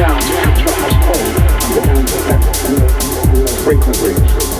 sound which has hold the end of that frequency.